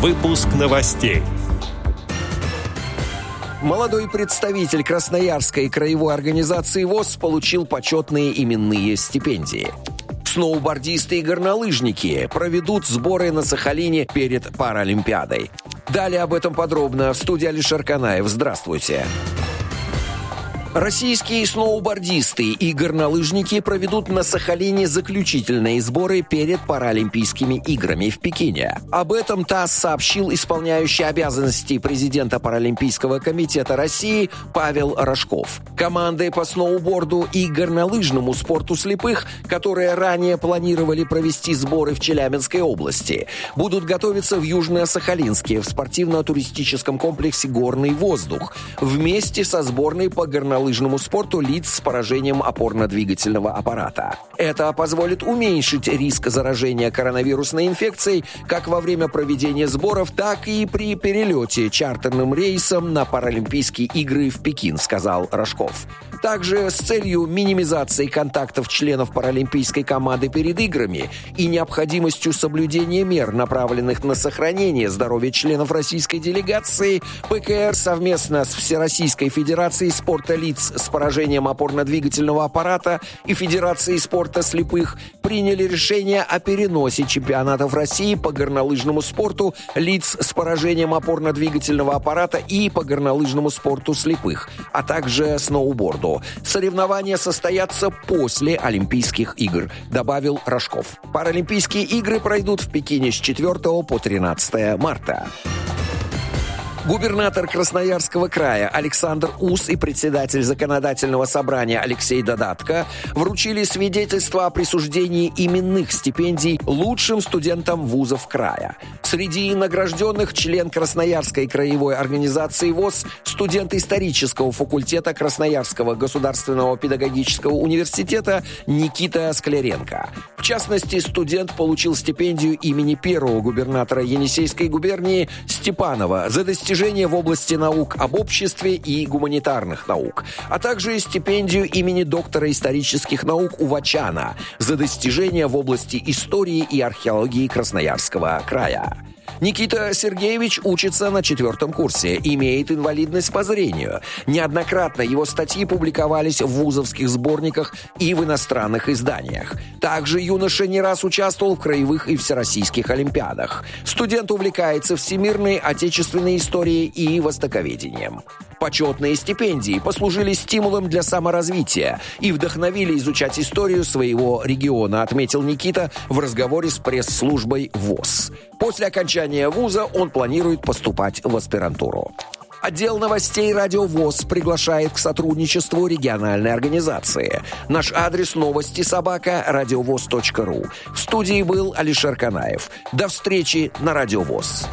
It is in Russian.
Выпуск новостей. Молодой представитель Красноярской краевой организации ВОЗ получил почетные именные стипендии. Сноубордисты и горнолыжники проведут сборы на Сахалине перед Паралимпиадой. Далее об этом подробно в студии Алишер Канаев. Здравствуйте. Здравствуйте. Российские сноубордисты и горнолыжники проведут на Сахалине заключительные сборы перед Паралимпийскими играми в Пекине. Об этом ТАСС сообщил исполняющий обязанности президента Паралимпийского комитета России Павел Рожков. Команды по сноуборду и горнолыжному спорту слепых, которые ранее планировали провести сборы в Челябинской области, будут готовиться в Южно-Сахалинске в спортивно-туристическом комплексе «Горный воздух» вместе со сборной по горнолыжному горнолыжному спорту лиц с поражением опорно-двигательного аппарата. Это позволит уменьшить риск заражения коронавирусной инфекцией как во время проведения сборов, так и при перелете чартерным рейсом на Паралимпийские игры в Пекин, сказал Рожков. Также с целью минимизации контактов членов паралимпийской команды перед играми и необходимостью соблюдения мер, направленных на сохранение здоровья членов российской делегации, ПКР совместно с Всероссийской Федерацией спорта лиц с поражением опорно-двигательного аппарата и Федерацией спорта слепых приняли решение о переносе чемпионатов России по горнолыжному спорту лиц с поражением опорно-двигательного аппарата и по горнолыжному спорту слепых, а также сноуборду. Соревнования состоятся после Олимпийских игр, добавил Рожков. Паралимпийские игры пройдут в Пекине с 4 по 13 марта. Губернатор Красноярского края Александр Ус и председатель законодательного собрания Алексей Додатко вручили свидетельство о присуждении именных стипендий лучшим студентам вузов края. Среди награжденных член Красноярской краевой организации ВОЗ, студент исторического факультета Красноярского государственного педагогического университета Никита Скляренко. В частности, студент получил стипендию имени первого губернатора Енисейской губернии Степанова за достижение достижения в области наук об обществе и гуманитарных наук, а также стипендию имени доктора исторических наук Увачана за достижения в области истории и археологии Красноярского края. Никита Сергеевич учится на четвертом курсе, имеет инвалидность по зрению. Неоднократно его статьи публиковались в вузовских сборниках и в иностранных изданиях. Также юноша не раз участвовал в краевых и всероссийских олимпиадах. Студент увлекается всемирной отечественной историей и востоковедением. Почетные стипендии послужили стимулом для саморазвития и вдохновили изучать историю своего региона, отметил Никита в разговоре с пресс-службой ВОЗ. После окончания вуза он планирует поступать в аспирантуру. Отдел новостей «Радио ВОЗ» приглашает к сотрудничеству региональной организации. Наш адрес новости собака радиовоз.ру. В студии был Алишер Канаев. До встречи на «Радио ВОЗ».